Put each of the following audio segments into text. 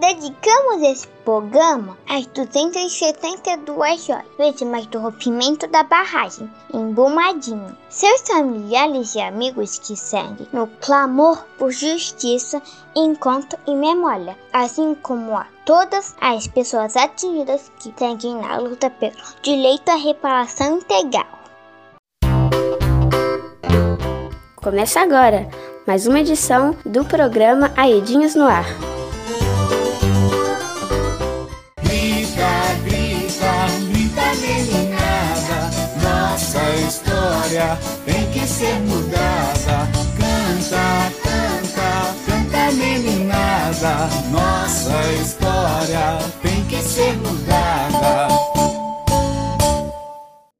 Dedicamos esse programa às 272 horas vítimas do rompimento da barragem em Brumadinho, seus familiares e amigos que seguem no clamor por justiça, encontro e memória, assim como a todas as pessoas atingidas que seguem na luta pelo direito à reparação integral. Começa agora mais uma edição do programa Aedinhos no Ar. História tem que ser mudada. Canta, canta, canta meninada. Nossa história tem que ser mudada.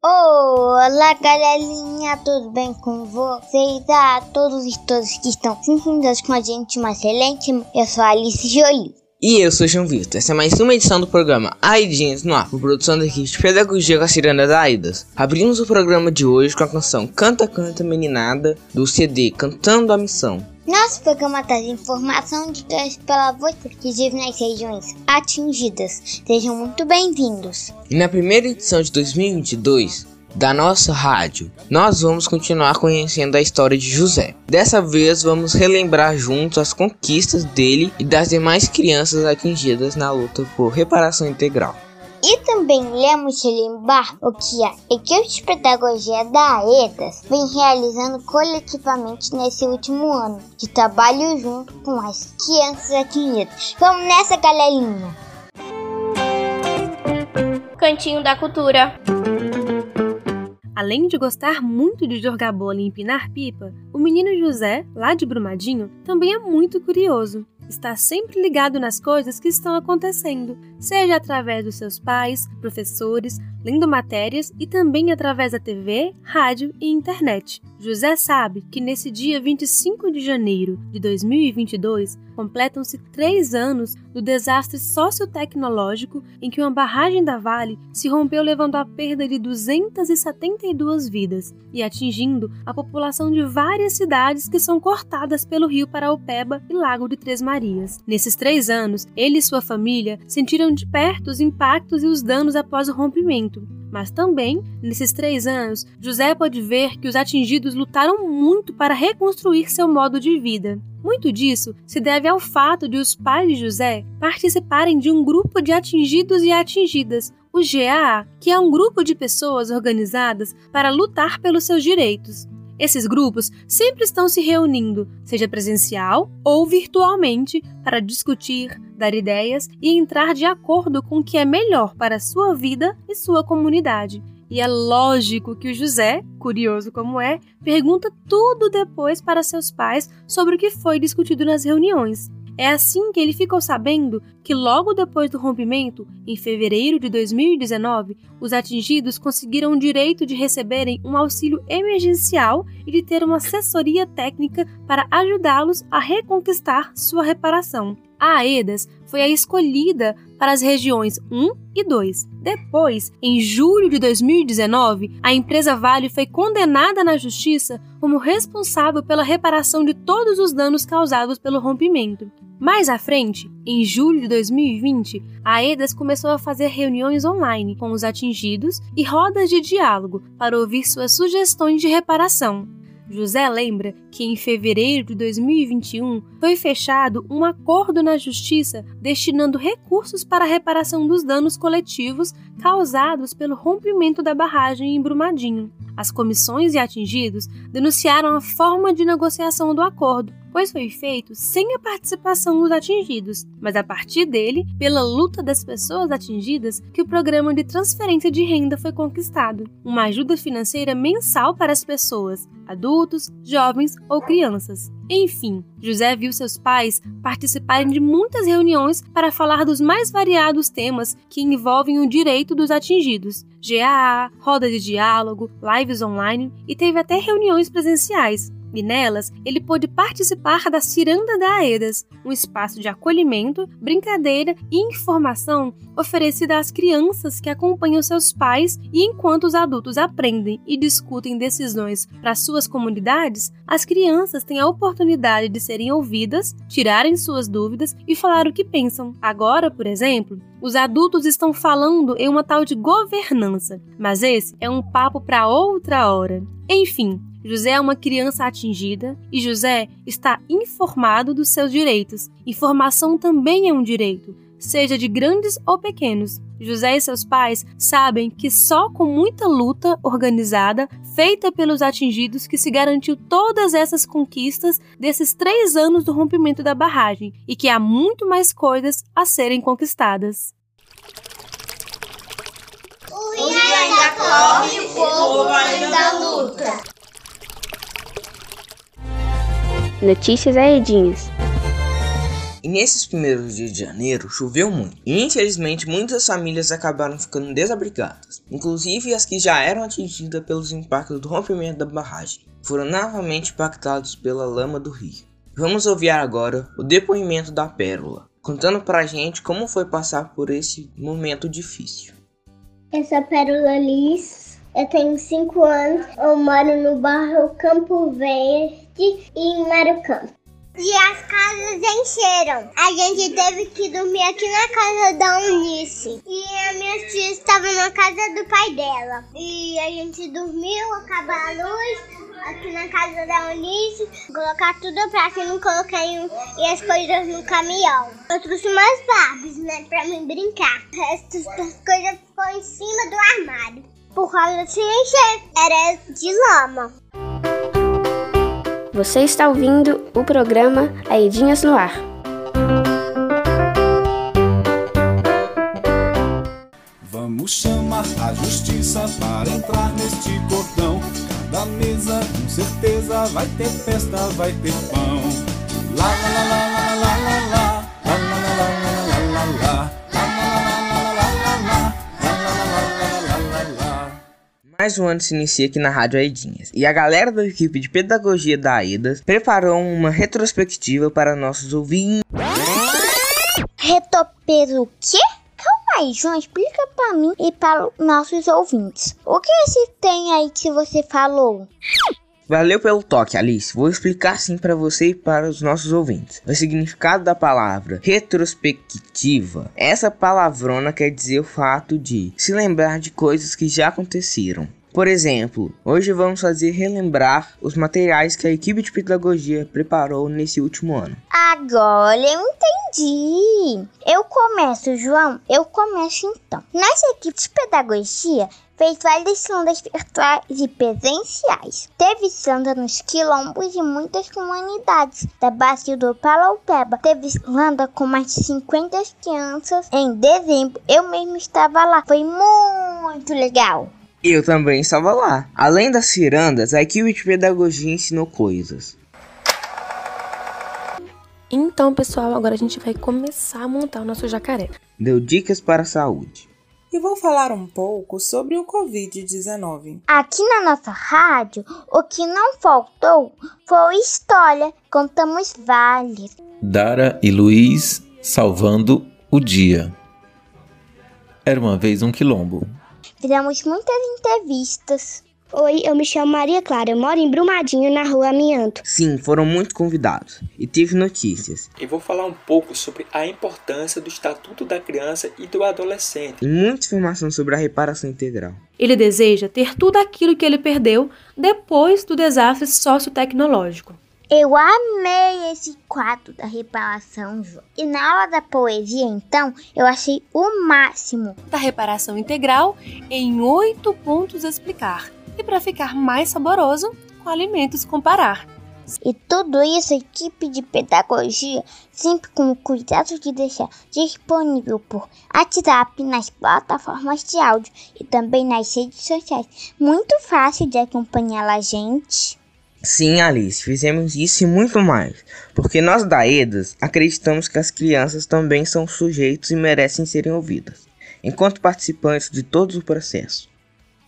Olá galerinha, tudo bem com vocês? A todos e todas que estão sentindo com a gente, uma excelente. Eu sou a Alice Jolie. E eu sou João Vitor. Essa é mais uma edição do programa Aidinhas no Ar, por produção da equipe de Pedagogia com a Ciranda da Aidas. Abrimos o programa de hoje com a canção Canta Canta Meninada, do CD Cantando a Missão. Nosso programa traz informação de pela você que vive nas regiões atingidas. Sejam muito bem-vindos. E na primeira edição de 2022, da nossa rádio, nós vamos continuar conhecendo a história de José. Dessa vez vamos relembrar juntos as conquistas dele e das demais crianças atingidas na luta por reparação integral. E também lemos lembrar o que a equipe de pedagogia da AEDAS vem realizando coletivamente nesse último ano, de trabalho junto com as crianças atingidas. Vamos nessa, galerinha! Cantinho da Cultura. Além de gostar muito de jogar bola e empinar pipa, o menino José, lá de Brumadinho, também é muito curioso. Está sempre ligado nas coisas que estão acontecendo, seja através dos seus pais, professores, lendo matérias e também através da TV, rádio e internet. José sabe que nesse dia 25 de janeiro de 2022 completam-se três anos do desastre sociotecnológico em que uma barragem da Vale se rompeu, levando à perda de 272 vidas e atingindo a população de várias cidades que são cortadas pelo rio Paraupeba e Lago de Três Marias. Nesses três anos, ele e sua família sentiram de perto os impactos e os danos após o rompimento. Mas também, nesses três anos, José pode ver que os atingidos lutaram muito para reconstruir seu modo de vida. Muito disso se deve ao fato de os pais de José participarem de um grupo de atingidos e atingidas, o GAA, que é um grupo de pessoas organizadas para lutar pelos seus direitos. Esses grupos sempre estão se reunindo, seja presencial ou virtualmente, para discutir, dar ideias e entrar de acordo com o que é melhor para a sua vida e sua comunidade. E é lógico que o José, curioso como é, pergunta tudo depois para seus pais sobre o que foi discutido nas reuniões. É assim que ele ficou sabendo que, logo depois do rompimento, em fevereiro de 2019, os atingidos conseguiram o direito de receberem um auxílio emergencial e de ter uma assessoria técnica para ajudá-los a reconquistar sua reparação. A AEDAS foi a escolhida para as regiões 1 e 2. Depois, em julho de 2019, a empresa Vale foi condenada na justiça como responsável pela reparação de todos os danos causados pelo rompimento. Mais à frente, em julho de 2020, a EDAS começou a fazer reuniões online com os atingidos e rodas de diálogo para ouvir suas sugestões de reparação. José lembra que em fevereiro de 2021 foi fechado um acordo na Justiça destinando recursos para a reparação dos danos coletivos causados pelo rompimento da barragem em Brumadinho. As comissões e atingidos denunciaram a forma de negociação do acordo, pois foi feito sem a participação dos atingidos, mas a partir dele, pela luta das pessoas atingidas, que o programa de transferência de renda foi conquistado. Uma ajuda financeira mensal para as pessoas, adultos, jovens ou crianças. Enfim, José viu seus pais participarem de muitas reuniões para falar dos mais variados temas que envolvem o direito dos atingidos. GAA, roda de diálogo, lives online e teve até reuniões presenciais. E nelas ele pôde participar da Ciranda da Aedas, um espaço de acolhimento, brincadeira e informação oferecida às crianças que acompanham seus pais e enquanto os adultos aprendem e discutem decisões para suas comunidades, as crianças têm a oportunidade de serem ouvidas, tirarem suas dúvidas e falar o que pensam. Agora, por exemplo, os adultos estão falando em uma tal de governança, mas esse é um papo para outra hora. Enfim, José é uma criança atingida e José está informado dos seus direitos. Informação também é um direito, seja de grandes ou pequenos. José e seus pais sabem que só com muita luta organizada, feita pelos atingidos, que se garantiu todas essas conquistas desses três anos do rompimento da barragem e que há muito mais coisas a serem conquistadas. O ainda corre, o povo ainda luta. Notícias Aedinhas. E nesses primeiros dias de janeiro choveu muito, e infelizmente muitas famílias acabaram ficando desabrigadas, inclusive as que já eram atingidas pelos impactos do rompimento da barragem, foram novamente impactados pela lama do rio. Vamos ouvir agora o depoimento da Pérola, contando pra gente como foi passar por esse momento difícil. Eu sou a Pérola Liz, eu tenho 5 anos, eu moro no bairro Campo Verde em Marucampo. E as casas encheram. A gente teve que dormir aqui na casa da Unice. E a minha tia estava na casa do pai dela. E a gente dormiu, acabou a luz aqui na casa da Unice, colocar tudo pra que não coloquei um, e as coisas no caminhão. Eu trouxe umas Barbies, né, pra mim brincar. O resto das coisas ficou em cima do armário. Por causa de encher, era de lama. Você está ouvindo o programa Aedinhas no Ar. Vamos chamar a justiça para entrar neste cordão. Cada mesa com certeza vai ter festa, vai ter pão. Lá, lá, lá, lá, lá, lá, Mais um ano se inicia aqui na Rádio Aedinhas, e a galera da equipe de pedagogia da AEDAS preparou uma retrospectiva para nossos ouvintes. Retopeiro o quê? Calma aí, João, explica pra mim e para os nossos ouvintes. O que esse tem aí que você falou? Valeu pelo toque, Alice. Vou explicar sim para você e para os nossos ouvintes. O significado da palavra retrospectiva. Essa palavrona quer dizer o fato de se lembrar de coisas que já aconteceram. Por exemplo, hoje vamos fazer relembrar os materiais que a equipe de pedagogia preparou nesse último ano. Agora eu entendi. Eu começo, João. Eu começo então. Nossa equipe de pedagogia fez várias sondas virtuais e presenciais. Teve sonda nos quilombos de muitas comunidades da bacia do Paraupeba. Teve sonda com mais de 50 crianças. Em dezembro, eu mesmo estava lá. Foi muito legal. Eu também estava lá. Além das cirandas, a equipe de pedagogia ensinou coisas. Então, pessoal, agora a gente vai começar a montar o nosso jacaré. Deu dicas para a saúde. E vou falar um pouco sobre o Covid-19. Aqui na nossa rádio, o que não faltou foi história. Contamos várias. Dara e Luiz salvando o dia. Era uma vez um quilombo. Fizemos muitas entrevistas. Oi, eu me chamo Maria Clara, eu moro em Brumadinho, na rua Amianto. Sim, foram muito convidados e teve notícias E vou falar um pouco sobre a importância do Estatuto da Criança e do Adolescente. e muita informação sobre a reparação integral. Ele deseja ter tudo aquilo que ele perdeu depois do desastre sociotecnológico. Eu amei esse quadro da reparação, João. E na aula da poesia, então, eu achei o máximo. Da reparação integral em oito pontos a explicar. E para ficar mais saboroso, com alimentos comparar. E tudo isso a equipe de pedagogia sempre com o cuidado de deixar disponível por WhatsApp nas plataformas de áudio e também nas redes sociais. Muito fácil de acompanhar a gente. Sim, Alice, fizemos isso e muito mais, porque nós da EDAS acreditamos que as crianças também são sujeitos e merecem serem ouvidas, enquanto participantes de todo o processo.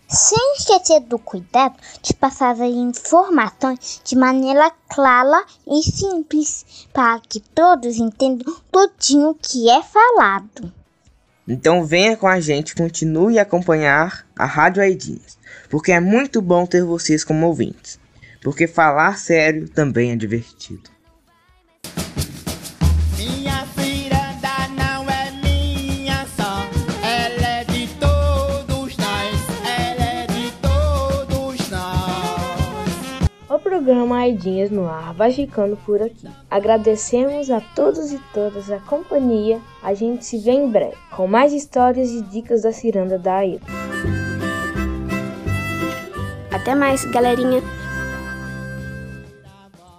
sem esquecer do cuidado de passar as informações de maneira clara e simples, para que todos entendam tudinho o que é falado. Então venha com a gente, continue a acompanhar a Rádio Aidinhas, porque é muito bom ter vocês como ouvintes, porque falar sério também é divertido. Minha ciranda não é minha só, ela é de todos nós, ela é de todos nós. O programa Aidinhas no Ar vai ficando por aqui. Agradecemos a todos e todas a companhia. A gente se vê em breve com mais histórias e dicas da ciranda da Aida. Até mais, galerinha!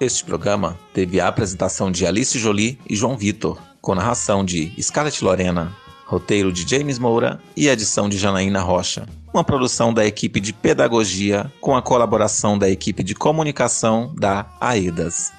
Este programa teve a apresentação de Alice Jolie e João Vitor, com narração de Scarlett Lorena, roteiro de James Moura e edição de Janaína Rocha. Uma produção da equipe de pedagogia com a colaboração da equipe de comunicação da AEDAS.